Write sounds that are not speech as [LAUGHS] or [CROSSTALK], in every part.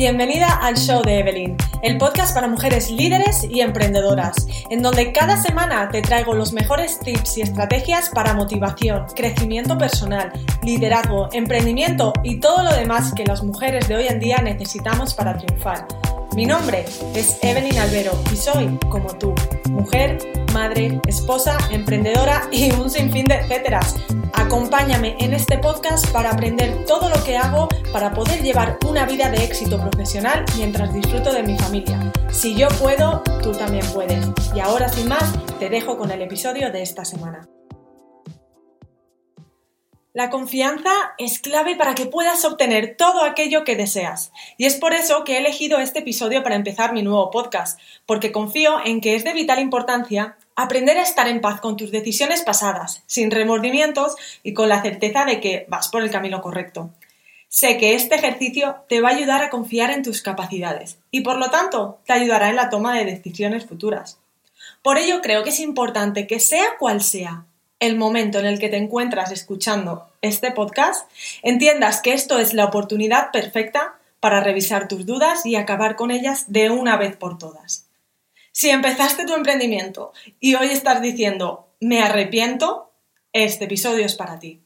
Bienvenida al show de Evelyn, el podcast para mujeres líderes y emprendedoras, en donde cada semana te traigo los mejores tips y estrategias para motivación, crecimiento personal, liderazgo, emprendimiento y todo lo demás que las mujeres de hoy en día necesitamos para triunfar. Mi nombre es Evelyn Albero y soy, como tú, mujer, madre, esposa, emprendedora [LAUGHS] y un sinfín de etcéteras Acompáñame en este podcast para aprender todo lo que hago para poder llevar una vida de éxito profesional mientras disfruto de mi familia. Si yo puedo, tú también puedes. Y ahora sin más, te dejo con el episodio de esta semana. La confianza es clave para que puedas obtener todo aquello que deseas. Y es por eso que he elegido este episodio para empezar mi nuevo podcast, porque confío en que es de vital importancia aprender a estar en paz con tus decisiones pasadas, sin remordimientos y con la certeza de que vas por el camino correcto. Sé que este ejercicio te va a ayudar a confiar en tus capacidades y por lo tanto te ayudará en la toma de decisiones futuras. Por ello creo que es importante que sea cual sea el momento en el que te encuentras escuchando este podcast, entiendas que esto es la oportunidad perfecta para revisar tus dudas y acabar con ellas de una vez por todas. Si empezaste tu emprendimiento y hoy estás diciendo me arrepiento, este episodio es para ti.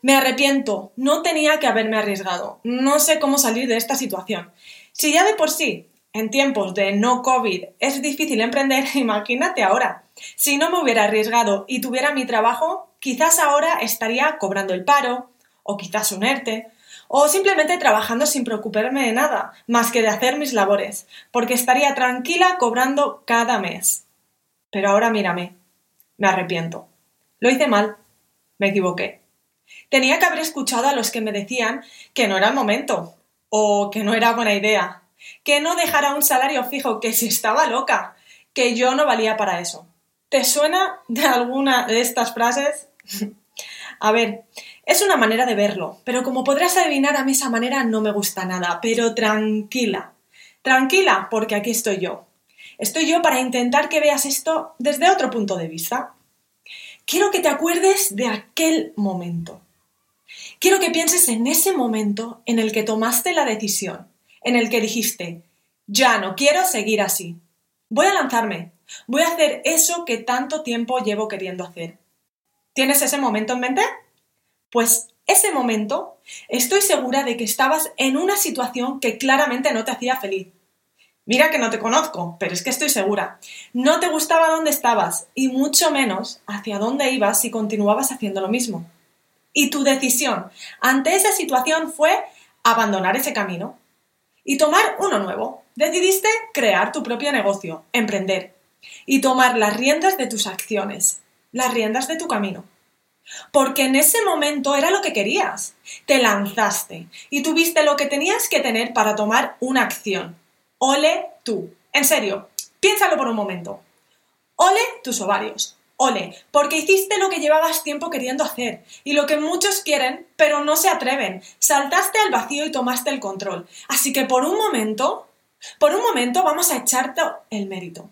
Me arrepiento, no tenía que haberme arriesgado, no sé cómo salir de esta situación. Si ya de por sí, en tiempos de no COVID, es difícil emprender, [LAUGHS] imagínate ahora. Si no me hubiera arriesgado y tuviera mi trabajo, quizás ahora estaría cobrando el paro, o quizás un ERTE, o simplemente trabajando sin preocuparme de nada, más que de hacer mis labores, porque estaría tranquila cobrando cada mes. Pero ahora mírame, me arrepiento. Lo hice mal, me equivoqué. Tenía que haber escuchado a los que me decían que no era el momento, o que no era buena idea, que no dejara un salario fijo, que si estaba loca, que yo no valía para eso. ¿Te suena de alguna de estas frases? [LAUGHS] a ver, es una manera de verlo, pero como podrás adivinar, a mí esa manera no me gusta nada, pero tranquila. Tranquila, porque aquí estoy yo. Estoy yo para intentar que veas esto desde otro punto de vista. Quiero que te acuerdes de aquel momento. Quiero que pienses en ese momento en el que tomaste la decisión, en el que dijiste, ya no quiero seguir así. Voy a lanzarme, voy a hacer eso que tanto tiempo llevo queriendo hacer. ¿Tienes ese momento en mente? Pues ese momento estoy segura de que estabas en una situación que claramente no te hacía feliz. Mira que no te conozco, pero es que estoy segura. No te gustaba dónde estabas y mucho menos hacia dónde ibas si continuabas haciendo lo mismo. Y tu decisión ante esa situación fue abandonar ese camino y tomar uno nuevo. Decidiste crear tu propio negocio, emprender y tomar las riendas de tus acciones, las riendas de tu camino. Porque en ese momento era lo que querías. Te lanzaste y tuviste lo que tenías que tener para tomar una acción. Ole tú. En serio, piénsalo por un momento. Ole tus ovarios. Ole, porque hiciste lo que llevabas tiempo queriendo hacer y lo que muchos quieren, pero no se atreven. Saltaste al vacío y tomaste el control. Así que por un momento, por un momento vamos a echarte el mérito.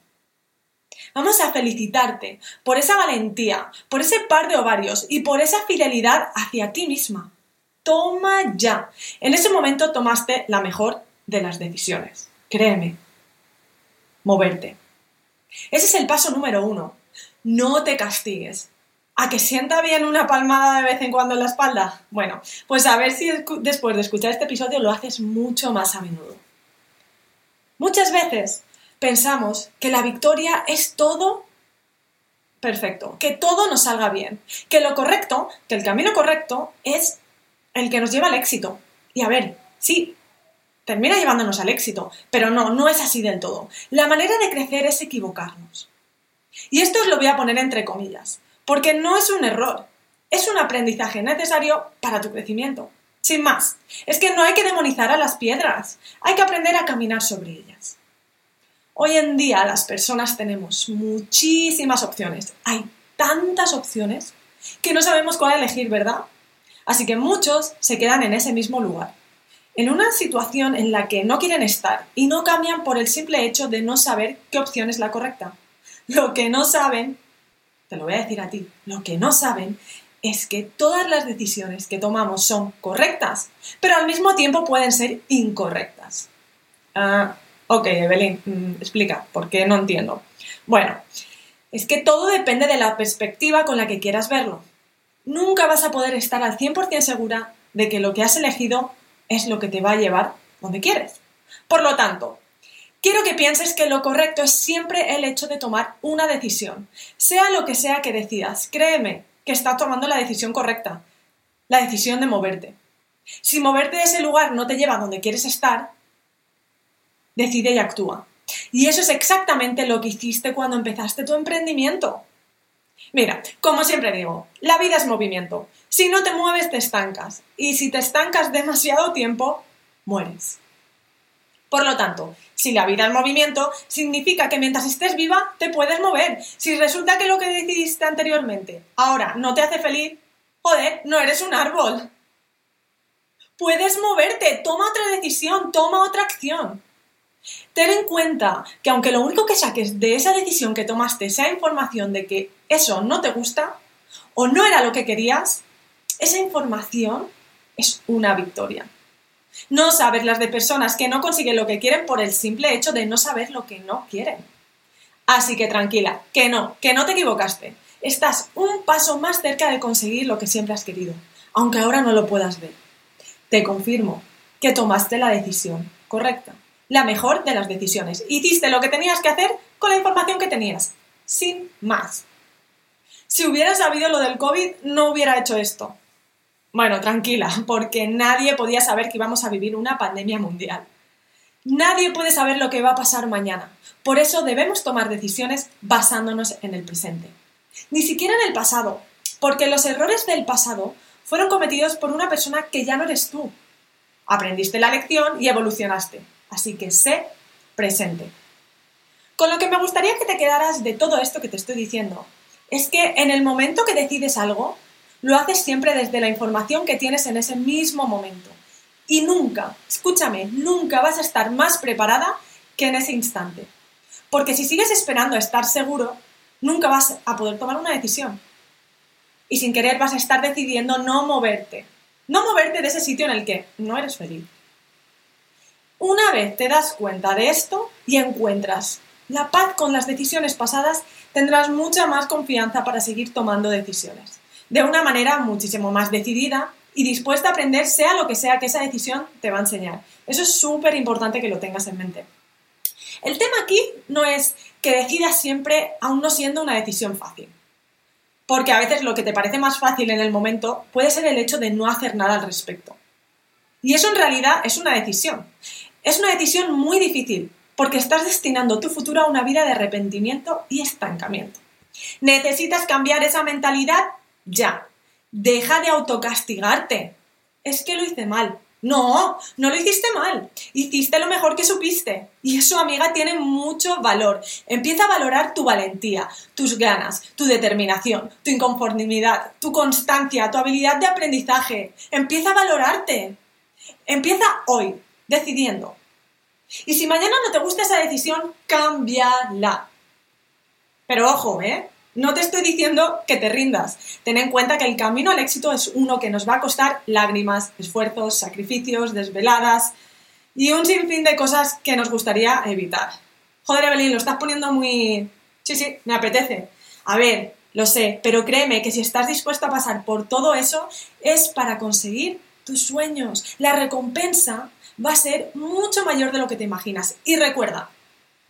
Vamos a felicitarte por esa valentía, por ese par de ovarios y por esa fidelidad hacia ti misma. Toma ya. En ese momento tomaste la mejor de las decisiones. Créeme. Moverte. Ese es el paso número uno. No te castigues. ¿A que sienta bien una palmada de vez en cuando en la espalda? Bueno, pues a ver si después de escuchar este episodio lo haces mucho más a menudo. Muchas veces pensamos que la victoria es todo perfecto, que todo nos salga bien, que lo correcto, que el camino correcto es el que nos lleva al éxito. Y a ver, sí, termina llevándonos al éxito, pero no, no es así del todo. La manera de crecer es equivocarnos. Y esto os lo voy a poner entre comillas, porque no es un error, es un aprendizaje necesario para tu crecimiento. Sin más, es que no hay que demonizar a las piedras, hay que aprender a caminar sobre ellas. Hoy en día las personas tenemos muchísimas opciones. Hay tantas opciones que no sabemos cuál elegir, ¿verdad? Así que muchos se quedan en ese mismo lugar, en una situación en la que no quieren estar y no cambian por el simple hecho de no saber qué opción es la correcta. Lo que no saben, te lo voy a decir a ti, lo que no saben es que todas las decisiones que tomamos son correctas, pero al mismo tiempo pueden ser incorrectas. Ah, ok, Evelyn, mm, explica, ¿por qué no entiendo? Bueno, es que todo depende de la perspectiva con la que quieras verlo. Nunca vas a poder estar al 100% segura de que lo que has elegido es lo que te va a llevar donde quieres. Por lo tanto, quiero que pienses que lo correcto es siempre el hecho de tomar una decisión, sea lo que sea que decidas. Créeme que estás tomando la decisión correcta, la decisión de moverte. Si moverte de ese lugar no te lleva a donde quieres estar, decide y actúa. Y eso es exactamente lo que hiciste cuando empezaste tu emprendimiento. Mira, como siempre digo, la vida es movimiento. Si no te mueves, te estancas. Y si te estancas demasiado tiempo, mueres. Por lo tanto, si la vida es movimiento, significa que mientras estés viva, te puedes mover. Si resulta que lo que decidiste anteriormente ahora no te hace feliz, joder, no eres un árbol. Puedes moverte, toma otra decisión, toma otra acción. Ten en cuenta que aunque lo único que saques de esa decisión que tomaste sea información de que eso no te gusta o no era lo que querías, esa información es una victoria. No sabes las de personas que no consiguen lo que quieren por el simple hecho de no saber lo que no quieren. Así que tranquila, que no, que no te equivocaste. Estás un paso más cerca de conseguir lo que siempre has querido, aunque ahora no lo puedas ver. Te confirmo que tomaste la decisión correcta la mejor de las decisiones. Hiciste lo que tenías que hacer con la información que tenías, sin más. Si hubiera sabido lo del COVID, no hubiera hecho esto. Bueno, tranquila, porque nadie podía saber que íbamos a vivir una pandemia mundial. Nadie puede saber lo que va a pasar mañana. Por eso debemos tomar decisiones basándonos en el presente. Ni siquiera en el pasado, porque los errores del pasado fueron cometidos por una persona que ya no eres tú. Aprendiste la lección y evolucionaste. Así que sé presente. Con lo que me gustaría que te quedaras de todo esto que te estoy diciendo es que en el momento que decides algo, lo haces siempre desde la información que tienes en ese mismo momento. Y nunca, escúchame, nunca vas a estar más preparada que en ese instante. Porque si sigues esperando a estar seguro, nunca vas a poder tomar una decisión. Y sin querer vas a estar decidiendo no moverte. No moverte de ese sitio en el que no eres feliz. Una vez te das cuenta de esto y encuentras la paz con las decisiones pasadas, tendrás mucha más confianza para seguir tomando decisiones. De una manera muchísimo más decidida y dispuesta a aprender sea lo que sea que esa decisión te va a enseñar. Eso es súper importante que lo tengas en mente. El tema aquí no es que decidas siempre aún no siendo una decisión fácil. Porque a veces lo que te parece más fácil en el momento puede ser el hecho de no hacer nada al respecto. Y eso en realidad es una decisión. Es una decisión muy difícil porque estás destinando tu futuro a una vida de arrepentimiento y estancamiento. Necesitas cambiar esa mentalidad ya. Deja de autocastigarte. Es que lo hice mal. No, no lo hiciste mal. Hiciste lo mejor que supiste. Y eso, amiga, tiene mucho valor. Empieza a valorar tu valentía, tus ganas, tu determinación, tu inconformidad, tu constancia, tu habilidad de aprendizaje. Empieza a valorarte. Empieza hoy decidiendo. Y si mañana no te gusta esa decisión, cámbiala. Pero ojo, ¿eh? No te estoy diciendo que te rindas. Ten en cuenta que el camino al éxito es uno que nos va a costar lágrimas, esfuerzos, sacrificios, desveladas y un sinfín de cosas que nos gustaría evitar. Joder, Evelyn, lo estás poniendo muy... Sí, sí, me apetece. A ver, lo sé, pero créeme que si estás dispuesta a pasar por todo eso es para conseguir tus sueños. La recompensa va a ser mucho mayor de lo que te imaginas. Y recuerda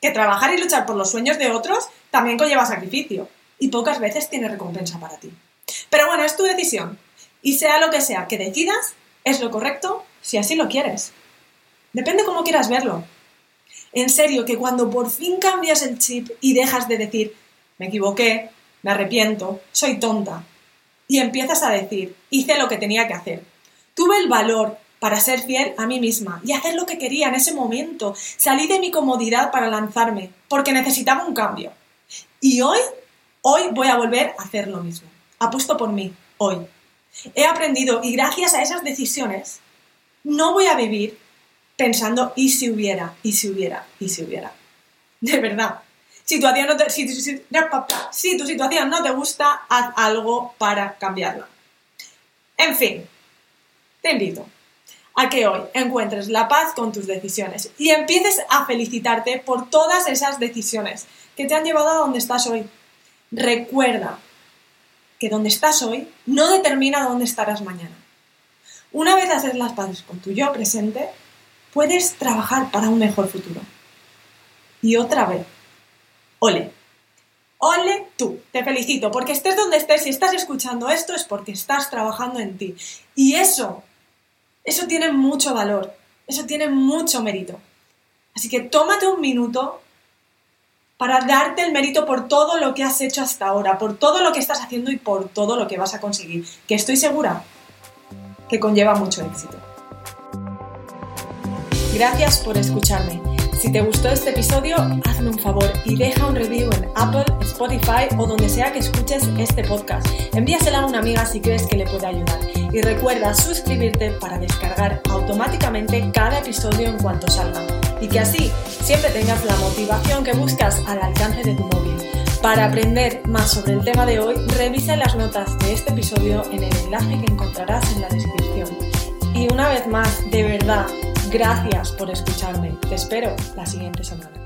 que trabajar y luchar por los sueños de otros también conlleva sacrificio y pocas veces tiene recompensa para ti. Pero bueno, es tu decisión. Y sea lo que sea que decidas, es lo correcto si así lo quieres. Depende cómo quieras verlo. En serio, que cuando por fin cambias el chip y dejas de decir, me equivoqué, me arrepiento, soy tonta, y empiezas a decir, hice lo que tenía que hacer, tuve el valor para ser fiel a mí misma y hacer lo que quería en ese momento. Salí de mi comodidad para lanzarme, porque necesitaba un cambio. Y hoy, hoy voy a volver a hacer lo mismo. Apuesto por mí, hoy. He aprendido y gracias a esas decisiones no voy a vivir pensando y si hubiera, y si hubiera, y si hubiera. De verdad. Si no si, si tu situación no te gusta, haz algo para cambiarla. En fin, te invito a que hoy encuentres la paz con tus decisiones y empieces a felicitarte por todas esas decisiones que te han llevado a donde estás hoy. Recuerda que donde estás hoy no determina dónde estarás mañana. Una vez haces las paces con tu yo presente, puedes trabajar para un mejor futuro. Y otra vez, ole. Ole tú, te felicito, porque estés donde estés, si estás escuchando esto es porque estás trabajando en ti. Y eso, eso tiene mucho valor, eso tiene mucho mérito. Así que tómate un minuto para darte el mérito por todo lo que has hecho hasta ahora, por todo lo que estás haciendo y por todo lo que vas a conseguir, que estoy segura que conlleva mucho éxito. Gracias por escucharme. Si te gustó este episodio, hazme un favor y deja un review en Apple, Spotify o donde sea que escuches este podcast. Envíasela a una amiga si crees que le puede ayudar. Y recuerda suscribirte para descargar automáticamente cada episodio en cuanto salga. Y que así siempre tengas la motivación que buscas al alcance de tu móvil. Para aprender más sobre el tema de hoy, revisa las notas de este episodio en el enlace que encontrarás en la descripción. Y una vez más, de verdad, Gracias por escucharme. Te espero la siguiente semana.